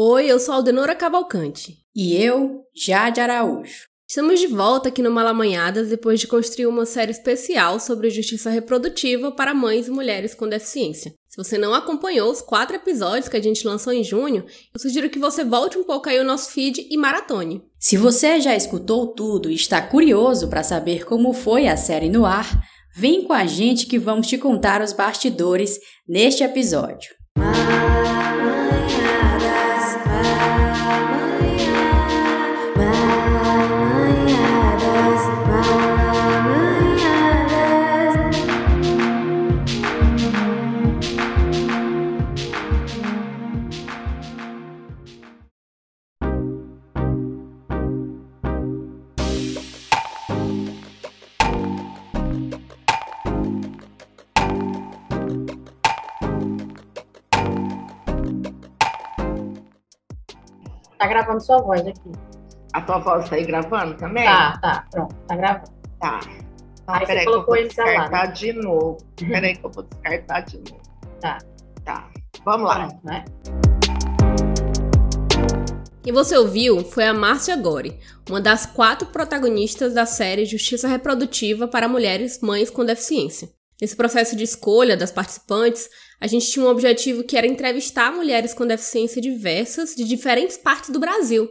Oi, eu sou Aldenora Cavalcante. E eu, Jade Araújo. Estamos de volta aqui no Malamanhadas depois de construir uma série especial sobre justiça reprodutiva para mães e mulheres com deficiência. Se você não acompanhou os quatro episódios que a gente lançou em junho, eu sugiro que você volte um pouco aí o nosso feed e maratone. Se você já escutou tudo e está curioso para saber como foi a série no ar, vem com a gente que vamos te contar os bastidores neste episódio. Tá gravando sua voz aqui. A tua voz tá aí gravando também? Tá, tá, pronto, tá gravando. Tá. Então, Aí você peraí que eu colocou vou celular, descartar né? de novo. Peraí que eu vou descartar de novo. Tá. Tá. Vamos lá. Pronto, né? Quem você ouviu foi a Márcia Gore, uma das quatro protagonistas da série Justiça Reprodutiva para Mulheres Mães com Deficiência. Nesse processo de escolha das participantes, a gente tinha um objetivo que era entrevistar mulheres com deficiência diversas de diferentes partes do Brasil,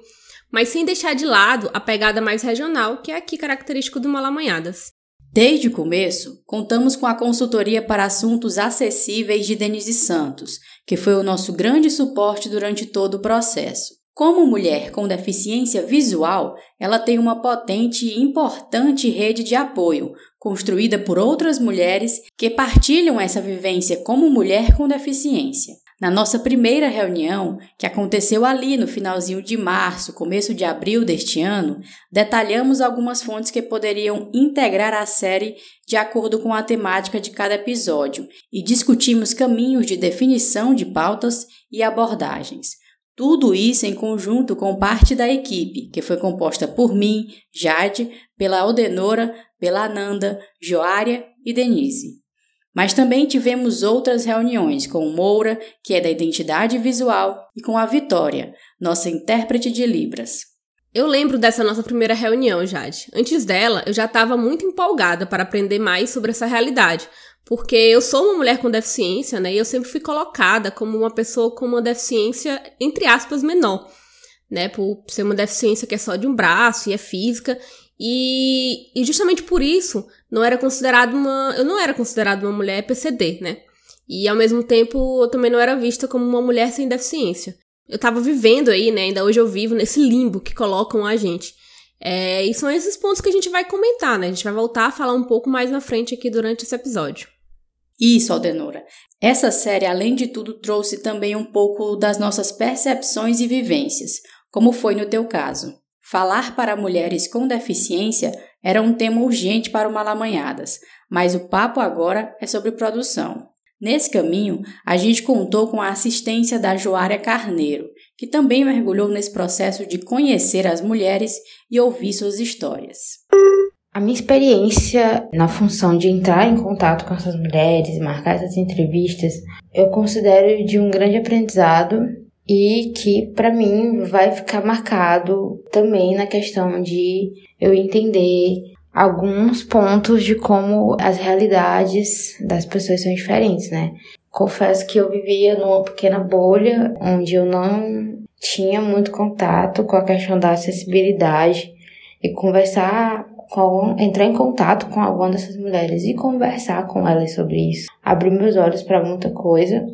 mas sem deixar de lado a pegada mais regional, que é aqui característico do Malamanhadas. Desde o começo, contamos com a consultoria para assuntos acessíveis de Denise Santos, que foi o nosso grande suporte durante todo o processo. Como mulher com deficiência visual, ela tem uma potente e importante rede de apoio, construída por outras mulheres que partilham essa vivência como mulher com deficiência. Na nossa primeira reunião, que aconteceu ali no finalzinho de março, começo de abril deste ano, detalhamos algumas fontes que poderiam integrar a série de acordo com a temática de cada episódio e discutimos caminhos de definição de pautas e abordagens. Tudo isso em conjunto com parte da equipe, que foi composta por mim, Jade, pela Aldenora, pela Ananda, Joária e Denise. Mas também tivemos outras reuniões com Moura, que é da identidade visual, e com a Vitória, nossa intérprete de Libras. Eu lembro dessa nossa primeira reunião, Jade. Antes dela, eu já estava muito empolgada para aprender mais sobre essa realidade, porque eu sou uma mulher com deficiência, né? E eu sempre fui colocada como uma pessoa com uma deficiência, entre aspas, menor, né? Por ser uma deficiência que é só de um braço e é física. E, e justamente por isso, não era considerado uma. Eu não era considerada uma mulher PCD, né? E ao mesmo tempo, eu também não era vista como uma mulher sem deficiência. Eu tava vivendo aí, né? Ainda hoje eu vivo nesse limbo que colocam a gente. É, e são esses pontos que a gente vai comentar, né? A gente vai voltar a falar um pouco mais na frente aqui durante esse episódio. Isso, Aldenora. Essa série, além de tudo, trouxe também um pouco das nossas percepções e vivências, como foi no teu caso. Falar para mulheres com deficiência era um tema urgente para o Malamanhadas, mas o papo agora é sobre produção. Nesse caminho, a gente contou com a assistência da Joária Carneiro, que também mergulhou nesse processo de conhecer as mulheres e ouvir suas histórias. A minha experiência na função de entrar em contato com essas mulheres, marcar essas entrevistas, eu considero de um grande aprendizado e que para mim vai ficar marcado também na questão de eu entender alguns pontos de como as realidades das pessoas são diferentes, né? Confesso que eu vivia numa pequena bolha onde eu não tinha muito contato com a questão da acessibilidade e conversar com entrar em contato com alguma dessas mulheres e conversar com elas sobre isso. Abriu meus olhos para muita coisa.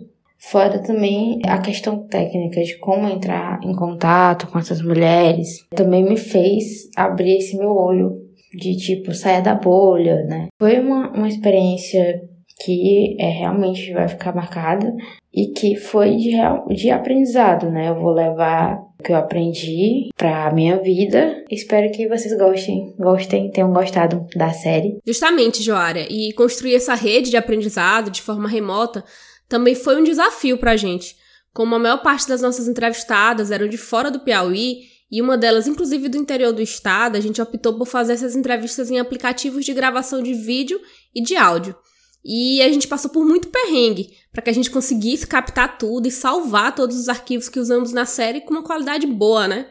Fora também a questão técnica de como entrar em contato com essas mulheres. Também me fez abrir esse meu olho de tipo, saia da bolha, né? Foi uma, uma experiência que é, realmente vai ficar marcada e que foi de, de aprendizado, né? Eu vou levar o que eu aprendi pra minha vida. Espero que vocês gostem, gostem, tenham gostado da série. Justamente, Joária, e construir essa rede de aprendizado de forma remota também foi um desafio pra gente. Como a maior parte das nossas entrevistadas eram de fora do Piauí, e uma delas, inclusive do interior do estado, a gente optou por fazer essas entrevistas em aplicativos de gravação de vídeo e de áudio. E a gente passou por muito perrengue para que a gente conseguisse captar tudo e salvar todos os arquivos que usamos na série com uma qualidade boa, né?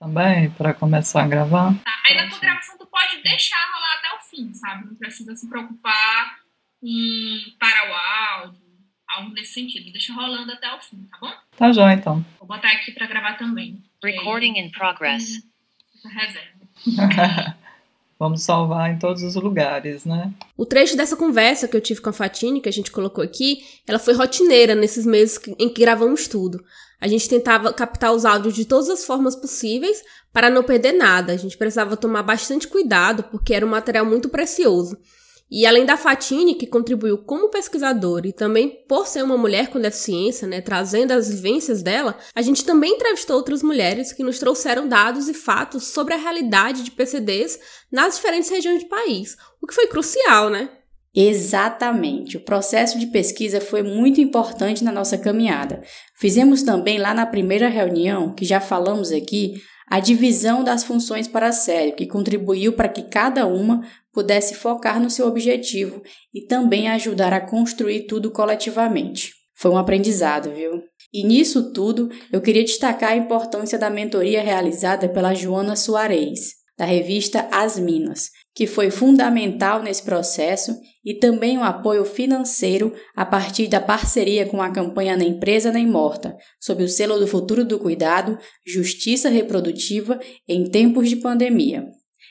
Também, para começar a gravar. Tá, aí na tua gravação tu pode deixar rolar até o fim, sabe? Não precisa se preocupar em parar o áudio, algo nesse sentido. Deixa rolando até o fim, tá bom? Tá joia, então. Vou botar aqui para gravar também. Recording in progress. Reserva. Vamos salvar em todos os lugares, né? O trecho dessa conversa que eu tive com a Fatine, que a gente colocou aqui, ela foi rotineira nesses meses em que gravamos tudo. A gente tentava captar os áudios de todas as formas possíveis para não perder nada. A gente precisava tomar bastante cuidado porque era um material muito precioso. E além da Fatine, que contribuiu como pesquisadora e também por ser uma mulher com deficiência, né, trazendo as vivências dela, a gente também entrevistou outras mulheres que nos trouxeram dados e fatos sobre a realidade de PCDs nas diferentes regiões do país, o que foi crucial, né? Exatamente. O processo de pesquisa foi muito importante na nossa caminhada. Fizemos também lá na primeira reunião, que já falamos aqui, a divisão das funções para a série, que contribuiu para que cada uma pudesse focar no seu objetivo e também ajudar a construir tudo coletivamente. Foi um aprendizado, viu? E nisso tudo, eu queria destacar a importância da mentoria realizada pela Joana Soares, da revista As Minas, que foi fundamental nesse processo e também o apoio financeiro a partir da parceria com a campanha Nem Empresa Nem Morta, sob o selo do Futuro do Cuidado, Justiça Reprodutiva em tempos de pandemia.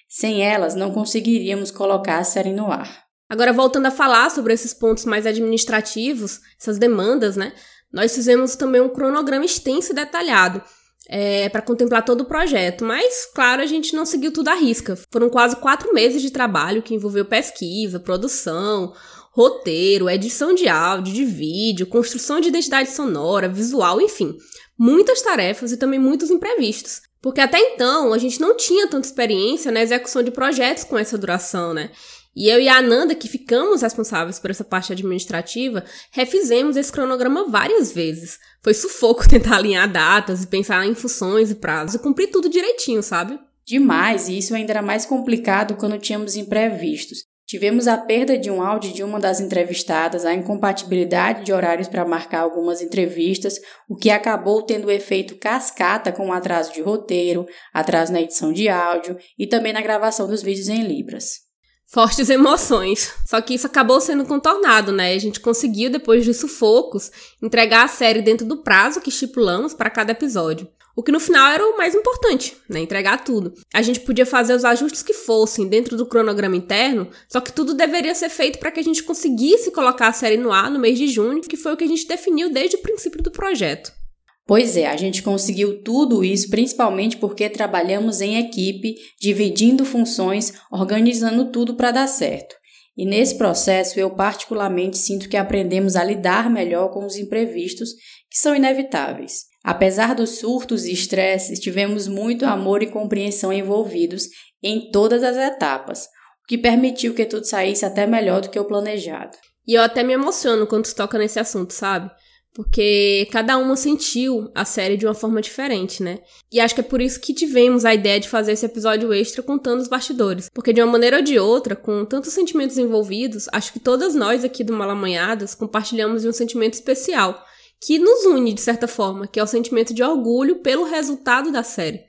Sem elas, não conseguiríamos colocar a série no ar. Agora, voltando a falar sobre esses pontos mais administrativos, essas demandas, né? Nós fizemos também um cronograma extenso e detalhado é, para contemplar todo o projeto, mas, claro, a gente não seguiu tudo à risca. Foram quase quatro meses de trabalho que envolveu pesquisa, produção, roteiro, edição de áudio, de vídeo, construção de identidade sonora, visual, enfim. Muitas tarefas e também muitos imprevistos. Porque até então a gente não tinha tanta experiência na execução de projetos com essa duração, né? E eu e a Ananda, que ficamos responsáveis por essa parte administrativa, refizemos esse cronograma várias vezes. Foi sufoco tentar alinhar datas e pensar em funções e prazos e cumprir tudo direitinho, sabe? Demais, e isso ainda era mais complicado quando tínhamos imprevistos. Tivemos a perda de um áudio de uma das entrevistadas, a incompatibilidade de horários para marcar algumas entrevistas, o que acabou tendo o efeito cascata com o atraso de roteiro, atraso na edição de áudio e também na gravação dos vídeos em Libras. Fortes emoções. Só que isso acabou sendo contornado, né? A gente conseguiu, depois de sufocos, entregar a série dentro do prazo que estipulamos para cada episódio. O que no final era o mais importante, né? Entregar tudo. A gente podia fazer os ajustes que fossem dentro do cronograma interno, só que tudo deveria ser feito para que a gente conseguisse colocar a série no ar no mês de junho, que foi o que a gente definiu desde o princípio do projeto. Pois é, a gente conseguiu tudo isso principalmente porque trabalhamos em equipe, dividindo funções, organizando tudo para dar certo. E nesse processo eu particularmente sinto que aprendemos a lidar melhor com os imprevistos, que são inevitáveis. Apesar dos surtos e estresses, tivemos muito amor e compreensão envolvidos em todas as etapas, o que permitiu que tudo saísse até melhor do que o planejado. E eu até me emociono quando toca nesse assunto, sabe? Porque cada uma sentiu a série de uma forma diferente, né? E acho que é por isso que tivemos a ideia de fazer esse episódio extra contando os bastidores. Porque de uma maneira ou de outra, com tantos sentimentos envolvidos, acho que todas nós aqui do Malamanhadas compartilhamos um sentimento especial, que nos une de certa forma, que é o sentimento de orgulho pelo resultado da série.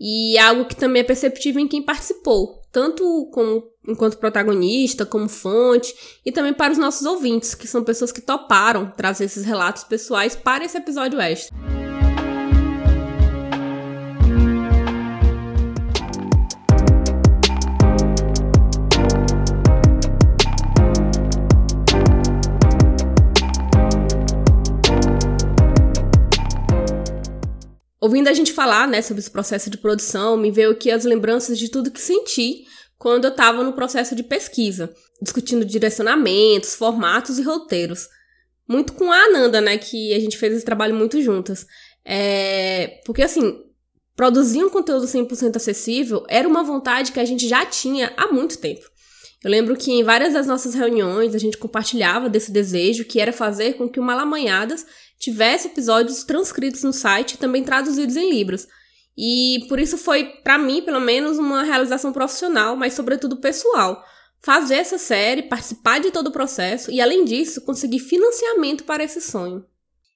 E é algo que também é perceptível em quem participou, tanto como, enquanto protagonista, como fonte, e também para os nossos ouvintes, que são pessoas que toparam trazer esses relatos pessoais para esse episódio extra. Ouvindo a gente falar, né, sobre esse processo de produção, me veio aqui as lembranças de tudo que senti quando eu estava no processo de pesquisa, discutindo direcionamentos, formatos e roteiros. Muito com a Ananda, né, que a gente fez esse trabalho muito juntas. É... Porque, assim, produzir um conteúdo 100% acessível era uma vontade que a gente já tinha há muito tempo. Eu lembro que em várias das nossas reuniões a gente compartilhava desse desejo que era fazer com que o Malamanhadas tivesse episódios transcritos no site e também traduzidos em libras. E por isso foi, para mim, pelo menos, uma realização profissional, mas sobretudo pessoal. Fazer essa série, participar de todo o processo e, além disso, conseguir financiamento para esse sonho.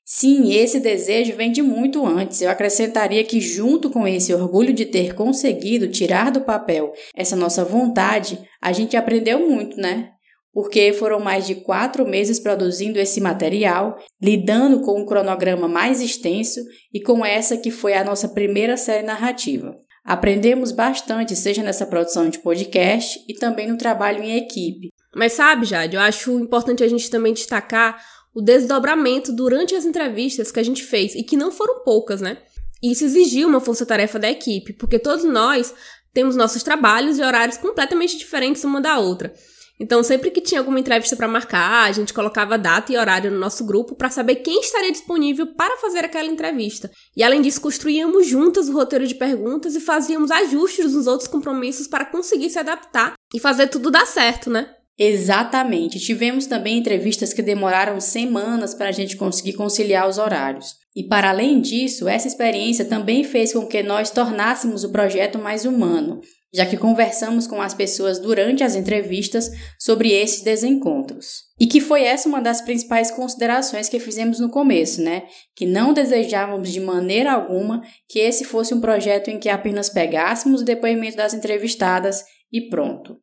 Sim, esse desejo vem de muito antes. Eu acrescentaria que, junto com esse orgulho de ter conseguido tirar do papel essa nossa vontade, a gente aprendeu muito, né? Porque foram mais de quatro meses produzindo esse material, lidando com um cronograma mais extenso e com essa que foi a nossa primeira série narrativa. Aprendemos bastante, seja nessa produção de podcast e também no trabalho em equipe. Mas sabe, Jade, eu acho importante a gente também destacar o desdobramento durante as entrevistas que a gente fez, e que não foram poucas, né? Isso exigiu uma força-tarefa da equipe, porque todos nós temos nossos trabalhos e horários completamente diferentes uma da outra. Então, sempre que tinha alguma entrevista para marcar, a gente colocava data e horário no nosso grupo para saber quem estaria disponível para fazer aquela entrevista. E além disso, construíamos juntas o roteiro de perguntas e fazíamos ajustes nos outros compromissos para conseguir se adaptar e fazer tudo dar certo, né? Exatamente. Tivemos também entrevistas que demoraram semanas para a gente conseguir conciliar os horários. E para além disso, essa experiência também fez com que nós tornássemos o projeto mais humano, já que conversamos com as pessoas durante as entrevistas sobre esses desencontros. E que foi essa uma das principais considerações que fizemos no começo, né? Que não desejávamos de maneira alguma que esse fosse um projeto em que apenas pegássemos o depoimento das entrevistadas e pronto.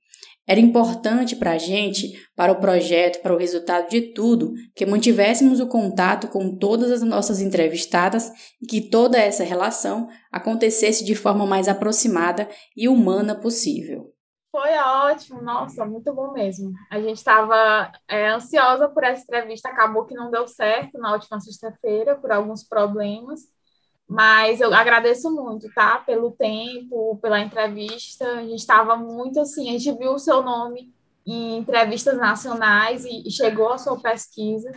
Era importante para a gente, para o projeto, para o resultado de tudo, que mantivéssemos o contato com todas as nossas entrevistadas e que toda essa relação acontecesse de forma mais aproximada e humana possível. Foi ótimo, nossa, muito bom mesmo. A gente estava é, ansiosa por essa entrevista, acabou que não deu certo na última sexta-feira por alguns problemas, mas eu agradeço muito, tá? Pelo tempo, pela entrevista. A gente estava muito assim, a gente viu o seu nome em entrevistas nacionais e, chegou a sua pesquisa.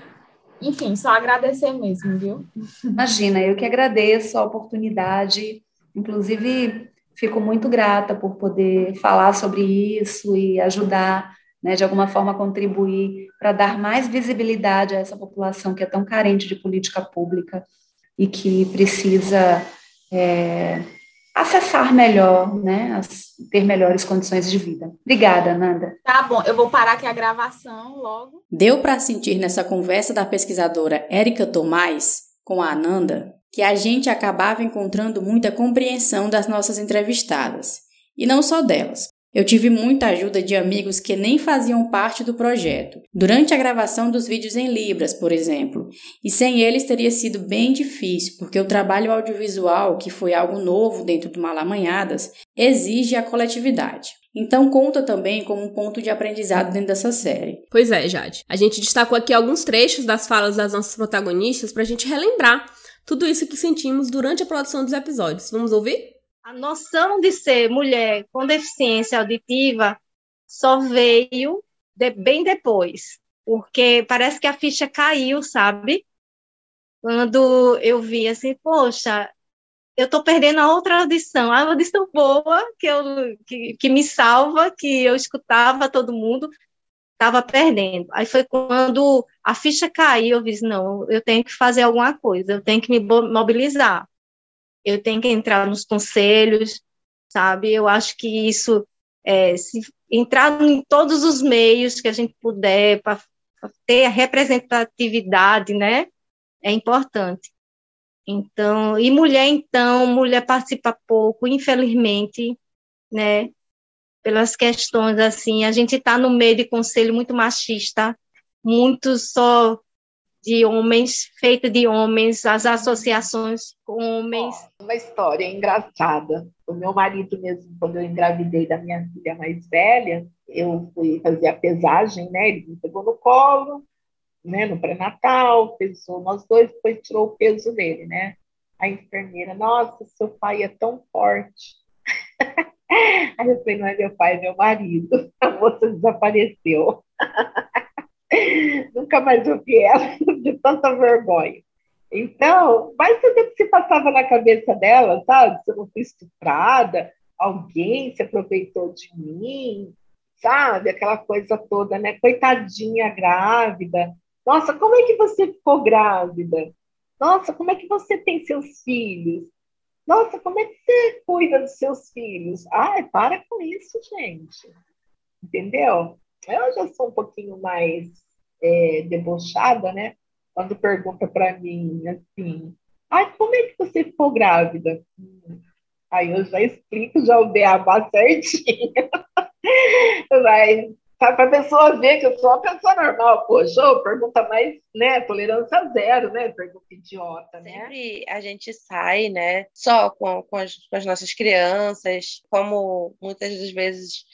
Enfim, só agradecer mesmo, viu? Imagina, eu que agradeço a oportunidade. Inclusive, fico muito grata por poder falar sobre isso e ajudar, né, de alguma forma, contribuir para dar mais visibilidade a essa população que é tão carente de política pública e que precisa é, acessar melhor, né, as, ter melhores condições de vida. Obrigada, Nanda. Tá bom, eu vou parar aqui a gravação logo. Deu para sentir nessa conversa da pesquisadora Érica Tomás com a Ananda que a gente acabava encontrando muita compreensão das nossas entrevistadas, e não só delas. Eu tive muita ajuda de amigos que nem faziam parte do projeto, durante a gravação dos vídeos em Libras, por exemplo, e sem eles teria sido bem difícil, porque o trabalho audiovisual, que foi algo novo dentro do Malamanhadas, exige a coletividade. Então conta também como um ponto de aprendizado dentro dessa série. Pois é, Jade. A gente destacou aqui alguns trechos das falas das nossas protagonistas para a gente relembrar tudo isso que sentimos durante a produção dos episódios. Vamos ouvir? A noção de ser mulher com deficiência auditiva só veio de, bem depois, porque parece que a ficha caiu, sabe? Quando eu vi assim, poxa, eu estou perdendo a outra audição, a audição boa que, eu, que, que me salva, que eu escutava todo mundo, estava perdendo. Aí foi quando a ficha caiu, eu disse, não, eu tenho que fazer alguma coisa, eu tenho que me mobilizar eu tenho que entrar nos conselhos, sabe? Eu acho que isso, é, se entrar em todos os meios que a gente puder para ter a representatividade, né? É importante. Então, e mulher, então, mulher participa pouco, infelizmente, né? Pelas questões assim, a gente está no meio de conselho muito machista, muito só de homens, feita de homens, as associações com homens. Uma história engraçada. O meu marido mesmo, quando eu engravidei da minha filha mais velha, eu fui fazer a pesagem, né? Ele me pegou no colo, né? No pré-natal, pesou nós dois, depois tirou o peso dele, né? A enfermeira, nossa, seu pai é tão forte. Aí eu falei, não é meu pai, é meu marido. A moça desapareceu. Nunca mais ouvi ela de tanta vergonha. Então, vai saber se passava na cabeça dela, sabe? Se eu não fui estuprada, alguém se aproveitou de mim, sabe? Aquela coisa toda, né? Coitadinha grávida. Nossa, como é que você ficou grávida? Nossa, como é que você tem seus filhos? Nossa, como é que você cuida dos seus filhos? Ai, para com isso, gente. Entendeu? Eu já sou um pouquinho mais é, debochada, né? Quando pergunta para mim assim, ai, como é que você ficou grávida? Aí eu já explico já o beabá certinho. Vai, para a pessoa ver que eu sou uma pessoa normal. Poxa, pergunta mais, né? Tolerância zero, né? Pergunta idiota, né? Sempre a gente sai, né? Só com, com, as, com as nossas crianças, como muitas das vezes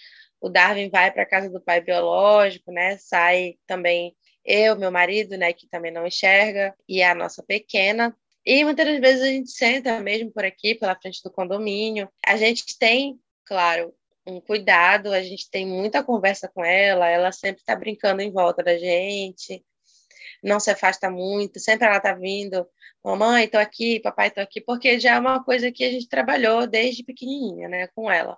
o Darwin vai para casa do pai biológico, né? Sai também eu, meu marido, né, que também não enxerga, e a nossa pequena. E muitas vezes a gente senta mesmo por aqui, pela frente do condomínio. A gente tem, claro, um cuidado, a gente tem muita conversa com ela, ela sempre está brincando em volta da gente, não se afasta muito, sempre ela está vindo, mamãe, estou aqui, papai, estou aqui, porque já é uma coisa que a gente trabalhou desde pequenininha, né, com ela.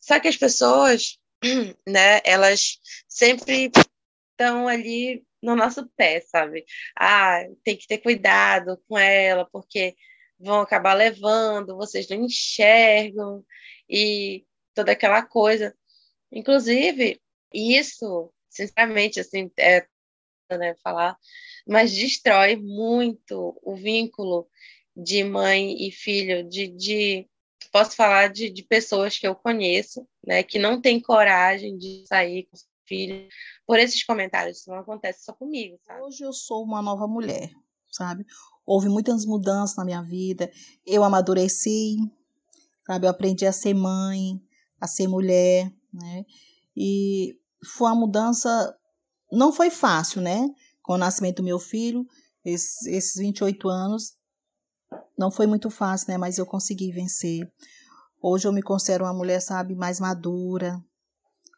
Só que as pessoas, né, elas sempre estão ali no nosso pé, sabe? Ah, tem que ter cuidado com ela, porque vão acabar levando, vocês não enxergam, e toda aquela coisa. Inclusive, isso, sinceramente, assim, é né, falar, mas destrói muito o vínculo de mãe e filho, de, de posso falar de, de pessoas que eu conheço, né, que não têm coragem de sair com filho por esses comentários. Isso não acontece só comigo, sabe? Hoje eu sou uma nova mulher, sabe? Houve muitas mudanças na minha vida. Eu amadureci, sabe? Eu aprendi a ser mãe, a ser mulher, né? E foi uma mudança, não foi fácil, né? Com o nascimento do meu filho, esses, esses 28 anos, não foi muito fácil, né? Mas eu consegui vencer. Hoje eu me considero uma mulher, sabe, mais madura,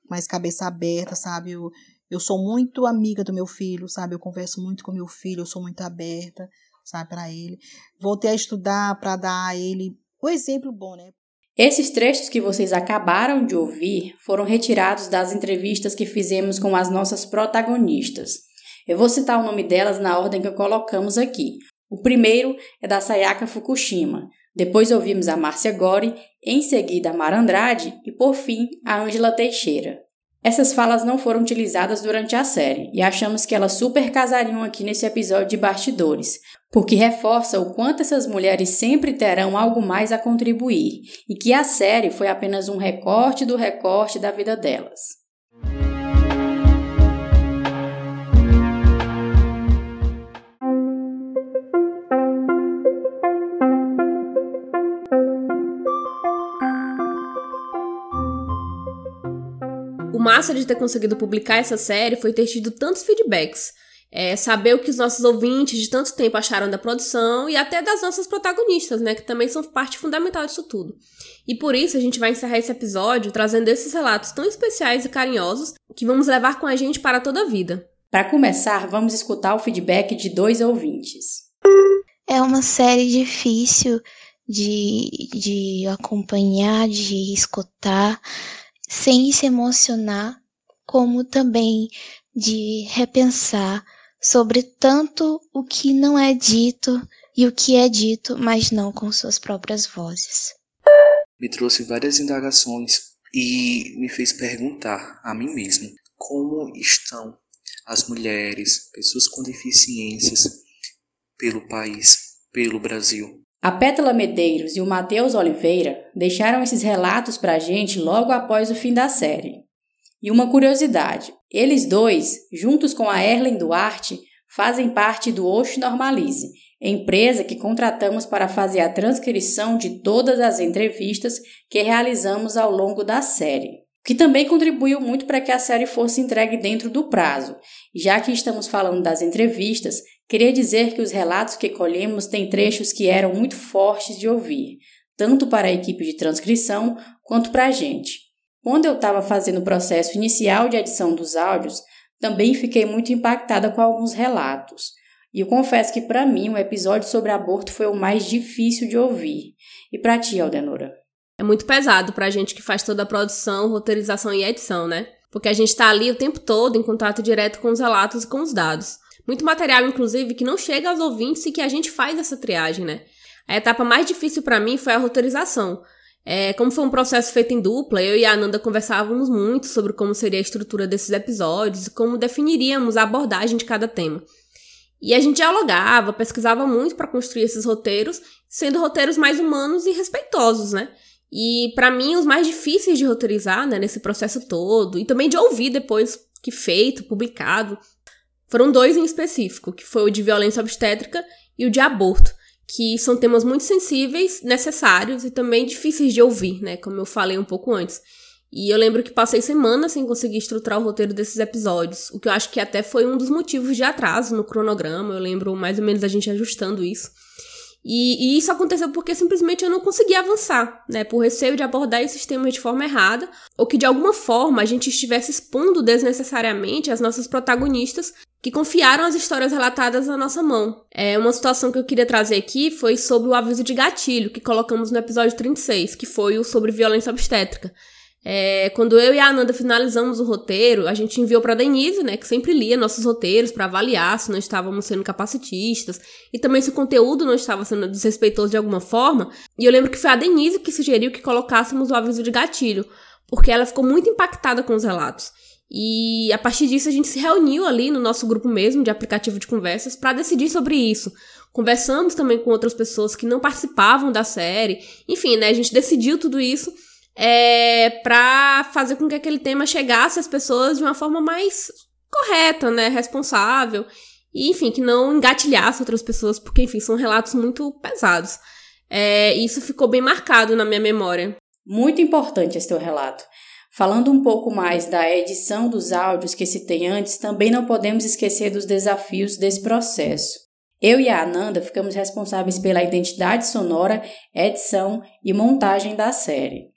mais cabeça aberta, sabe? Eu, eu sou muito amiga do meu filho, sabe? Eu converso muito com meu filho, eu sou muito aberta, sabe, para ele. Voltei a estudar para dar a ele o exemplo bom, né? Esses trechos que vocês acabaram de ouvir foram retirados das entrevistas que fizemos com as nossas protagonistas. Eu vou citar o nome delas na ordem que colocamos aqui. O primeiro é da Sayaka Fukushima. Depois ouvimos a Márcia Gori, em seguida a Mara Andrade e, por fim, a Ângela Teixeira. Essas falas não foram utilizadas durante a série e achamos que elas super casariam aqui nesse episódio de bastidores, porque reforça o quanto essas mulheres sempre terão algo mais a contribuir e que a série foi apenas um recorte do recorte da vida delas. Massa de ter conseguido publicar essa série foi ter tido tantos feedbacks. É, saber o que os nossos ouvintes de tanto tempo acharam da produção e até das nossas protagonistas, né, que também são parte fundamental disso tudo. E por isso a gente vai encerrar esse episódio trazendo esses relatos tão especiais e carinhosos que vamos levar com a gente para toda a vida. Para começar, vamos escutar o feedback de dois ouvintes. É uma série difícil de, de acompanhar, de escutar, sem se emocionar, como também de repensar sobre tanto o que não é dito e o que é dito, mas não com suas próprias vozes. Me trouxe várias indagações e me fez perguntar a mim mesmo como estão as mulheres, pessoas com deficiências pelo país, pelo Brasil. A Pétala Medeiros e o Matheus Oliveira deixaram esses relatos para a gente logo após o fim da série. E uma curiosidade: eles dois, juntos com a Erlen Duarte, fazem parte do Osh Normalize, empresa que contratamos para fazer a transcrição de todas as entrevistas que realizamos ao longo da série que também contribuiu muito para que a série fosse entregue dentro do prazo. Já que estamos falando das entrevistas, queria dizer que os relatos que colhemos têm trechos que eram muito fortes de ouvir, tanto para a equipe de transcrição quanto para a gente. Quando eu estava fazendo o processo inicial de edição dos áudios, também fiquei muito impactada com alguns relatos. E eu confesso que para mim o episódio sobre aborto foi o mais difícil de ouvir. E para ti, Aldenora? É muito pesado pra gente que faz toda a produção, roteirização e edição, né? Porque a gente tá ali o tempo todo em contato direto com os relatos e com os dados. Muito material, inclusive, que não chega aos ouvintes e que a gente faz essa triagem, né? A etapa mais difícil para mim foi a roteirização. É, como foi um processo feito em dupla, eu e a Ananda conversávamos muito sobre como seria a estrutura desses episódios e como definiríamos a abordagem de cada tema. E a gente dialogava, pesquisava muito para construir esses roteiros, sendo roteiros mais humanos e respeitosos, né? E para mim os mais difíceis de roteirizar, né, nesse processo todo e também de ouvir depois que feito, publicado, foram dois em específico, que foi o de violência obstétrica e o de aborto que são temas muito sensíveis, necessários e também difíceis de ouvir, né? Como eu falei um pouco antes. E eu lembro que passei semanas sem conseguir estruturar o roteiro desses episódios, o que eu acho que até foi um dos motivos de atraso no cronograma. Eu lembro mais ou menos a gente ajustando isso. E, e, isso aconteceu porque simplesmente eu não conseguia avançar, né? Por receio de abordar esses temas de forma errada, ou que de alguma forma a gente estivesse expondo desnecessariamente as nossas protagonistas que confiaram as histórias relatadas na nossa mão. É, uma situação que eu queria trazer aqui foi sobre o aviso de gatilho que colocamos no episódio 36, que foi o sobre violência obstétrica. É, quando eu e a Ananda finalizamos o roteiro, a gente enviou para Denise, né, que sempre lia nossos roteiros para avaliar se nós estávamos sendo capacitistas e também se o conteúdo não estava sendo desrespeitoso de alguma forma. E eu lembro que foi a Denise que sugeriu que colocássemos o aviso de gatilho, porque ela ficou muito impactada com os relatos. E a partir disso a gente se reuniu ali no nosso grupo mesmo de aplicativo de conversas para decidir sobre isso. Conversamos também com outras pessoas que não participavam da série. Enfim, né, a gente decidiu tudo isso é, para fazer com que aquele tema chegasse às pessoas de uma forma mais correta, né, responsável, e enfim, que não engatilhasse outras pessoas, porque enfim, são relatos muito pesados. É, isso ficou bem marcado na minha memória. Muito importante esse teu relato. Falando um pouco mais da edição dos áudios que citei antes, também não podemos esquecer dos desafios desse processo. Eu e a Ananda ficamos responsáveis pela identidade sonora, edição e montagem da série.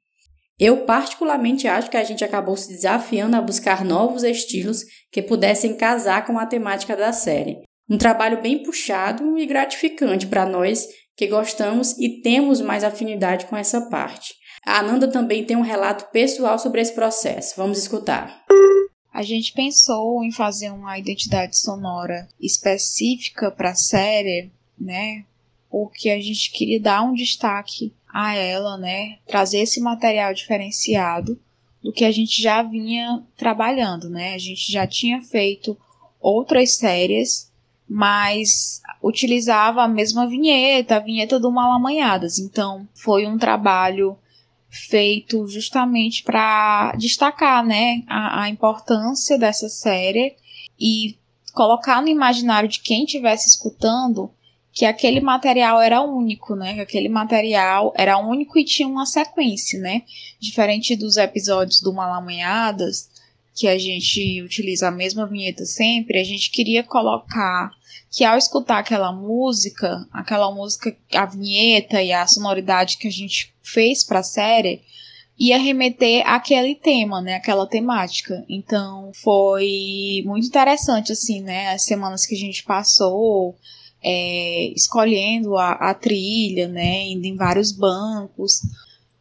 Eu, particularmente, acho que a gente acabou se desafiando a buscar novos estilos que pudessem casar com a temática da série. Um trabalho bem puxado e gratificante para nós que gostamos e temos mais afinidade com essa parte. A Ananda também tem um relato pessoal sobre esse processo. Vamos escutar. A gente pensou em fazer uma identidade sonora específica para a série, né? Porque a gente queria dar um destaque a ela, né, trazer esse material diferenciado do que a gente já vinha trabalhando, né? A gente já tinha feito outras séries, mas utilizava a mesma vinheta, a vinheta do Malamanhadas. Então, foi um trabalho feito justamente para destacar, né, a, a importância dessa série e colocar no imaginário de quem estivesse escutando que aquele material era único, né? Que aquele material era único e tinha uma sequência, né? Diferente dos episódios do Malamanhadas, que a gente utiliza a mesma vinheta sempre, a gente queria colocar que ao escutar aquela música, aquela música, a vinheta e a sonoridade que a gente fez para a série, ia remeter àquele tema, né, aquela temática. Então, foi muito interessante assim, né, as semanas que a gente passou, é, escolhendo a, a trilha, né, indo em vários bancos,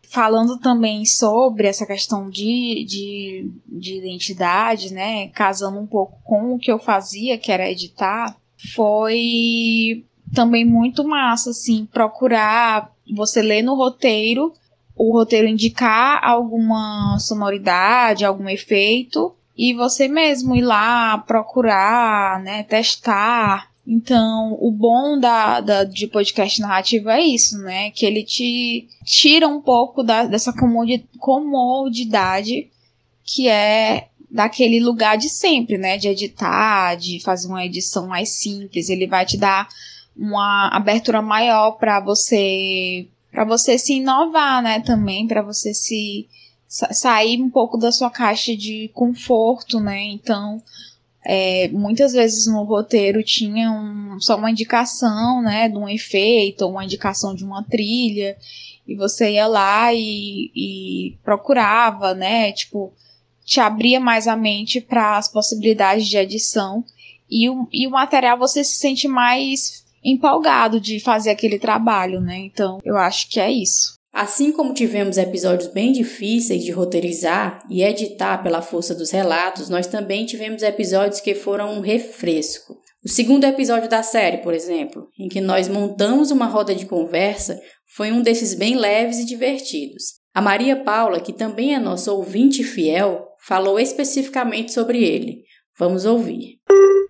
falando também sobre essa questão de, de, de identidade, né, casando um pouco com o que eu fazia, que era editar, foi também muito massa, assim, procurar, você ler no roteiro, o roteiro indicar alguma sonoridade, algum efeito, e você mesmo ir lá procurar, né, testar, então, o bom da, da, de podcast narrativo é isso, né? Que ele te tira um pouco da, dessa comodidade que é daquele lugar de sempre, né? De editar, de fazer uma edição mais simples. Ele vai te dar uma abertura maior para você para você se inovar, né? Também para você se sair um pouco da sua caixa de conforto, né? Então, é, muitas vezes no roteiro tinha um, só uma indicação, né, de um efeito, uma indicação de uma trilha, e você ia lá e, e procurava, né, tipo, te abria mais a mente para as possibilidades de edição, e o, e o material você se sente mais empolgado de fazer aquele trabalho, né, então eu acho que é isso. Assim como tivemos episódios bem difíceis de roteirizar e editar pela força dos relatos, nós também tivemos episódios que foram um refresco. O segundo episódio da série, por exemplo, em que nós montamos uma roda de conversa, foi um desses bem leves e divertidos. A Maria Paula, que também é nossa ouvinte fiel, falou especificamente sobre ele. Vamos ouvir.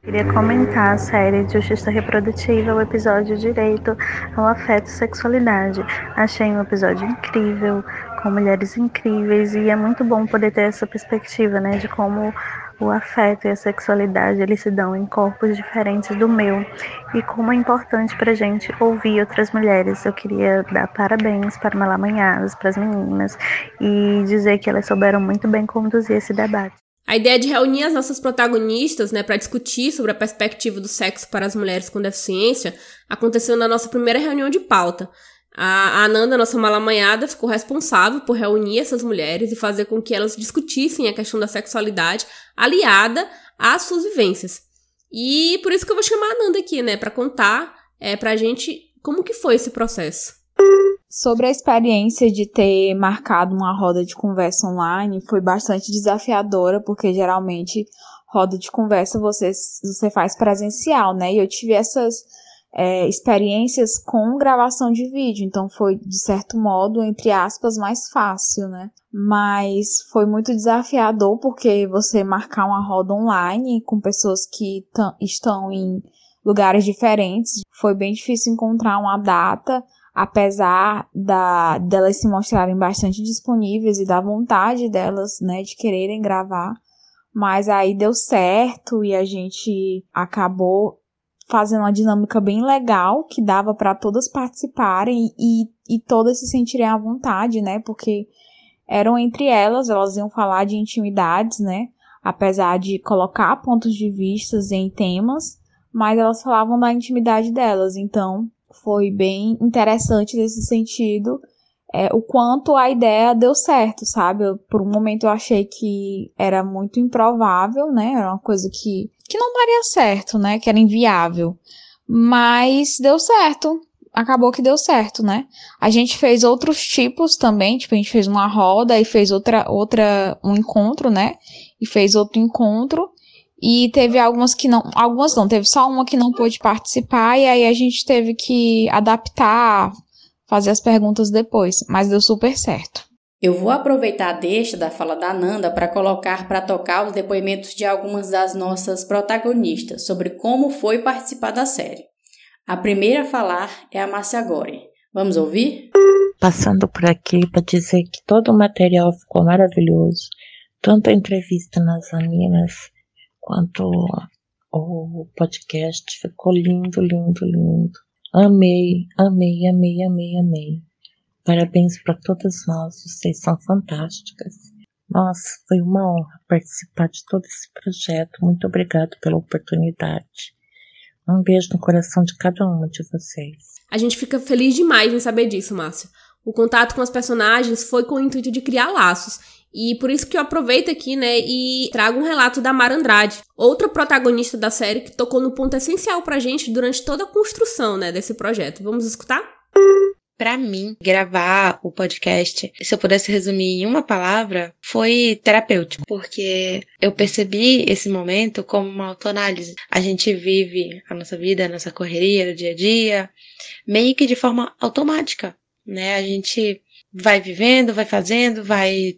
Queria comentar a série Justiça Reprodutiva, o episódio Direito ao Afeto e Sexualidade. Achei um episódio incrível, com mulheres incríveis, e é muito bom poder ter essa perspectiva, né, de como o afeto e a sexualidade eles se dão em corpos diferentes do meu e como é importante para gente ouvir outras mulheres. Eu queria dar parabéns para Malamanhadas, para as meninas e dizer que elas souberam muito bem conduzir esse debate. A ideia de reunir as nossas protagonistas, né, para discutir sobre a perspectiva do sexo para as mulheres com deficiência, aconteceu na nossa primeira reunião de pauta. A Ananda, nossa malamanhada, ficou responsável por reunir essas mulheres e fazer com que elas discutissem a questão da sexualidade aliada às suas vivências. E por isso que eu vou chamar a Ananda aqui, né, para contar é, pra gente como que foi esse processo. Sobre a experiência de ter marcado uma roda de conversa online, foi bastante desafiadora, porque geralmente roda de conversa você, você faz presencial, né? E eu tive essas é, experiências com gravação de vídeo, então foi, de certo modo, entre aspas, mais fácil, né? Mas foi muito desafiador porque você marcar uma roda online com pessoas que estão em lugares diferentes, foi bem difícil encontrar uma data, apesar da delas se mostrarem bastante disponíveis e da vontade delas, né, de quererem gravar. Mas aí deu certo e a gente acabou fazendo uma dinâmica bem legal que dava para todas participarem e, e todas se sentirem à vontade, né? Porque eram entre elas, elas iam falar de intimidades, né? Apesar de colocar pontos de vista em temas, mas elas falavam da intimidade delas. Então, foi bem interessante nesse sentido. É, o quanto a ideia deu certo, sabe? Eu, por um momento eu achei que era muito improvável, né? Era uma coisa que que não daria certo, né? Que era inviável. Mas deu certo. Acabou que deu certo, né? A gente fez outros tipos também, tipo, a gente fez uma roda e fez outra, outra, um encontro, né? E fez outro encontro. E teve algumas que não, algumas não, teve só uma que não pôde participar, e aí a gente teve que adaptar, fazer as perguntas depois, mas deu super certo. Eu vou aproveitar a deixa da fala da Nanda para colocar para tocar os depoimentos de algumas das nossas protagonistas sobre como foi participar da série. A primeira a falar é a Márcia Gore. Vamos ouvir? Passando por aqui para dizer que todo o material ficou maravilhoso, tanto a entrevista nas Aninas quanto o podcast ficou lindo, lindo, lindo. Amei, amei, amei, amei, amei. Parabéns para todas nós, vocês são fantásticas. Nossa, foi uma honra participar de todo esse projeto. Muito obrigado pela oportunidade. Um beijo no coração de cada uma de vocês. A gente fica feliz demais em saber disso, Márcia. O contato com as personagens foi com o intuito de criar laços. E por isso que eu aproveito aqui, né, e trago um relato da Mara Andrade, outra protagonista da série que tocou no ponto essencial pra gente durante toda a construção, né, desse projeto. Vamos escutar? para mim, gravar o podcast, se eu pudesse resumir em uma palavra, foi terapêutico, porque eu percebi esse momento como uma autoanálise. A gente vive a nossa vida, a nossa correria do dia a dia, meio que de forma automática, né? A gente vai vivendo, vai fazendo, vai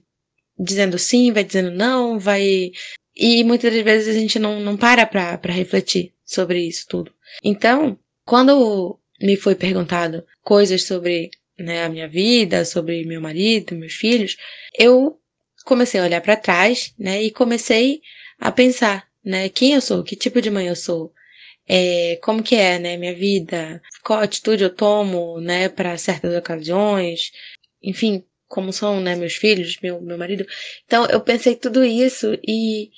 dizendo sim, vai dizendo não, vai. E muitas das vezes a gente não, não para pra, pra refletir sobre isso tudo. Então, quando me foi perguntado coisas sobre né, a minha vida, sobre meu marido, meus filhos, eu comecei a olhar para trás, né, e comecei a pensar, né, quem eu sou, que tipo de mãe eu sou, é, como que é, né, minha vida, qual atitude eu tomo, né, para certas ocasiões, enfim, como são, né, meus filhos, meu, meu marido. Então, eu pensei tudo isso e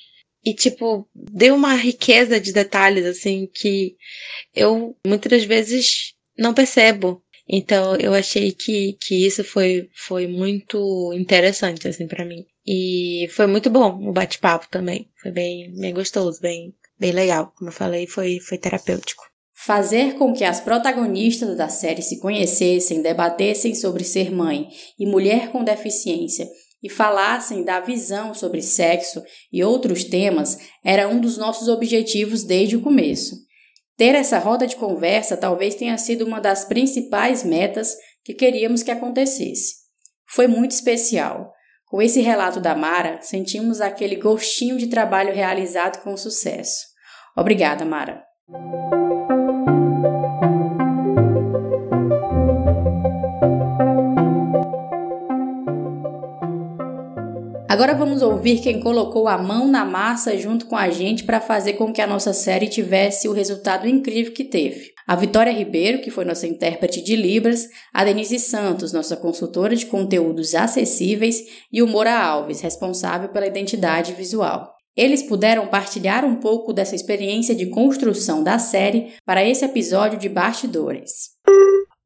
e, tipo, deu uma riqueza de detalhes, assim, que eu muitas vezes não percebo. Então, eu achei que, que isso foi, foi muito interessante, assim, para mim. E foi muito bom o bate-papo também. Foi bem, bem gostoso, bem, bem legal. Como eu falei, foi, foi terapêutico. Fazer com que as protagonistas da série se conhecessem, debatessem sobre ser mãe e mulher com deficiência e falassem da visão sobre sexo e outros temas era um dos nossos objetivos desde o começo. Ter essa roda de conversa talvez tenha sido uma das principais metas que queríamos que acontecesse. Foi muito especial. Com esse relato da Mara, sentimos aquele gostinho de trabalho realizado com sucesso. Obrigada, Mara. Agora vamos ouvir quem colocou a mão na massa junto com a gente para fazer com que a nossa série tivesse o resultado incrível que teve. A Vitória Ribeiro, que foi nossa intérprete de Libras, a Denise Santos, nossa consultora de conteúdos acessíveis, e o Mora Alves, responsável pela identidade visual. Eles puderam partilhar um pouco dessa experiência de construção da série para esse episódio de Bastidores.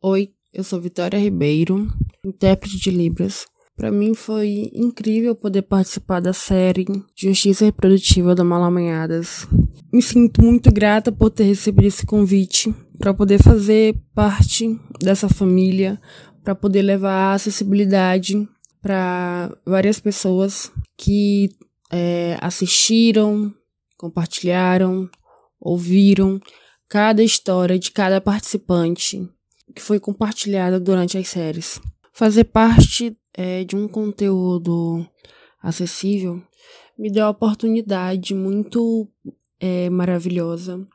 Oi, eu sou Vitória Ribeiro, intérprete de Libras. Para mim foi incrível poder participar da série Justiça Reprodutiva da Malamanhadas. Me sinto muito grata por ter recebido esse convite para poder fazer parte dessa família, para poder levar acessibilidade para várias pessoas que é, assistiram, compartilharam, ouviram cada história de cada participante que foi compartilhada durante as séries. Fazer parte é, de um conteúdo acessível me deu a oportunidade muito é, maravilhosa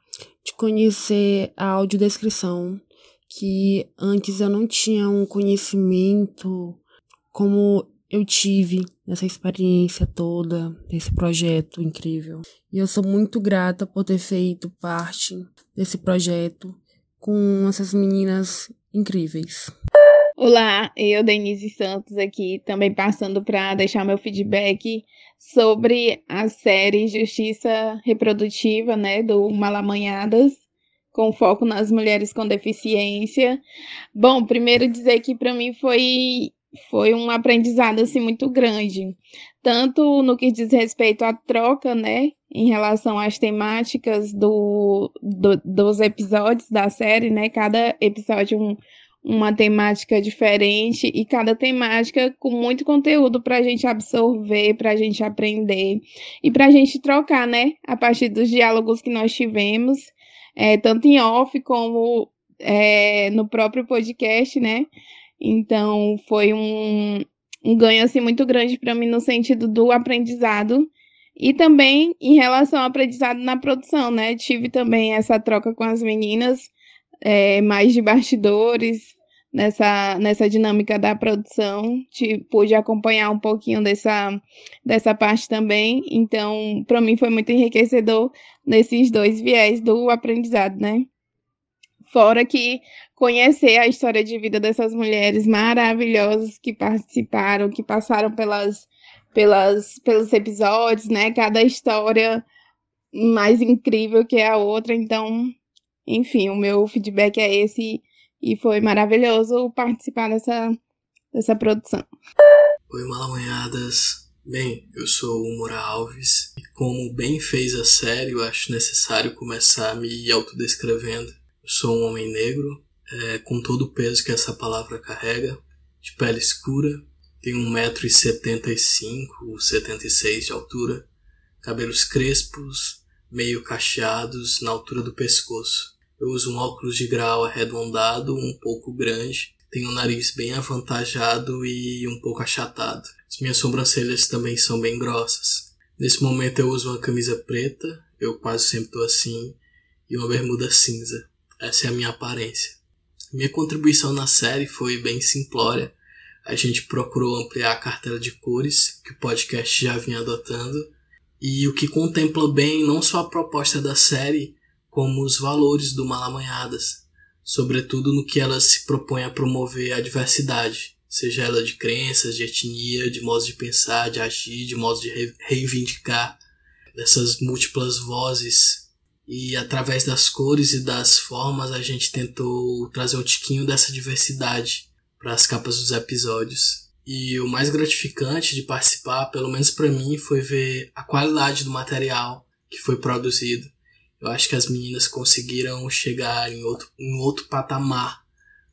de conhecer a audiodescrição, que antes eu não tinha um conhecimento como eu tive nessa experiência toda, desse projeto incrível. E eu sou muito grata por ter feito parte desse projeto com essas meninas incríveis. Olá, eu, Denise Santos, aqui, também passando para deixar meu feedback sobre a série Justiça Reprodutiva, né, do Malamanhadas, com foco nas mulheres com deficiência. Bom, primeiro dizer que para mim foi foi um aprendizado assim muito grande, tanto no que diz respeito à troca, né, em relação às temáticas do, do dos episódios da série, né, cada episódio um uma temática diferente e cada temática com muito conteúdo para a gente absorver, para a gente aprender e para a gente trocar, né? A partir dos diálogos que nós tivemos, é, tanto em off como é, no próprio podcast, né? Então foi um, um ganho assim muito grande para mim no sentido do aprendizado e também em relação ao aprendizado na produção, né? Tive também essa troca com as meninas é, mais de bastidores, nessa, nessa dinâmica da produção, te, pude acompanhar um pouquinho dessa, dessa parte também, então, para mim foi muito enriquecedor nesses dois viés do aprendizado, né? Fora que conhecer a história de vida dessas mulheres maravilhosas que participaram, que passaram pelas, pelas, pelos episódios, né? Cada história mais incrível que a outra, então enfim, o meu feedback é esse e foi maravilhoso participar dessa, dessa produção. Oi, malamanhadas. Bem, eu sou o Mora Alves e como bem fez a série, eu acho necessário começar me autodescrevendo. Eu sou um homem negro, é, com todo o peso que essa palavra carrega, de pele escura, tenho 1,75m, 76 de altura, cabelos crespos, meio cacheados na altura do pescoço. Eu uso um óculos de grau arredondado, um pouco grande. Tenho o um nariz bem avantajado e um pouco achatado. As minhas sobrancelhas também são bem grossas. Nesse momento eu uso uma camisa preta, eu quase sempre estou assim, e uma bermuda cinza. Essa é a minha aparência. Minha contribuição na série foi bem simplória. A gente procurou ampliar a cartela de cores que o podcast já vinha adotando, e o que contempla bem não só a proposta da série, como os valores do Malamanhadas, sobretudo no que ela se propõe a promover a diversidade, seja ela de crenças, de etnia, de modos de pensar, de agir, de modos de reivindicar dessas múltiplas vozes. E através das cores e das formas a gente tentou trazer um tiquinho dessa diversidade para as capas dos episódios. E o mais gratificante de participar, pelo menos para mim, foi ver a qualidade do material que foi produzido eu acho que as meninas conseguiram chegar em outro, em outro patamar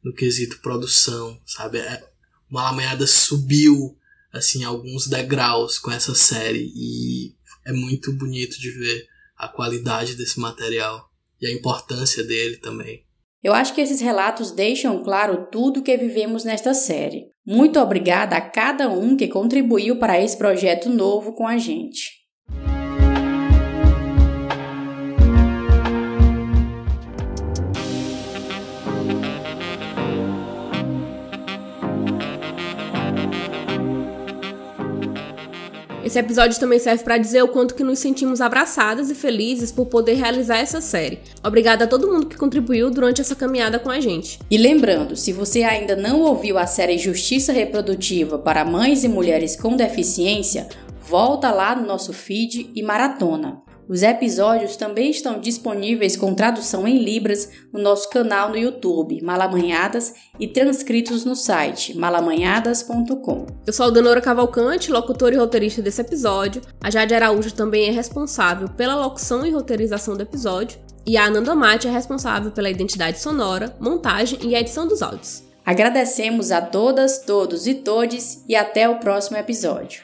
no quesito produção, sabe? É, Malameada subiu, assim, alguns degraus com essa série e é muito bonito de ver a qualidade desse material. e a importância dele também. Eu acho que esses relatos deixam claro tudo que vivemos nesta série. Muito obrigada a cada um que contribuiu para esse projeto novo com a gente. Esse episódio também serve para dizer o quanto que nos sentimos abraçadas e felizes por poder realizar essa série. Obrigada a todo mundo que contribuiu durante essa caminhada com a gente. E lembrando, se você ainda não ouviu a série Justiça Reprodutiva para Mães e Mulheres com Deficiência, volta lá no nosso feed e maratona. Os episódios também estão disponíveis com tradução em Libras no nosso canal no YouTube, Malamanhadas, e transcritos no site malamanhadas.com. Eu sou a Danora Cavalcante, locutora e roteirista desse episódio. A Jade Araújo também é responsável pela locução e roteirização do episódio. E a Ananda Mate é responsável pela identidade sonora, montagem e edição dos áudios. Agradecemos a todas, todos e todes e até o próximo episódio.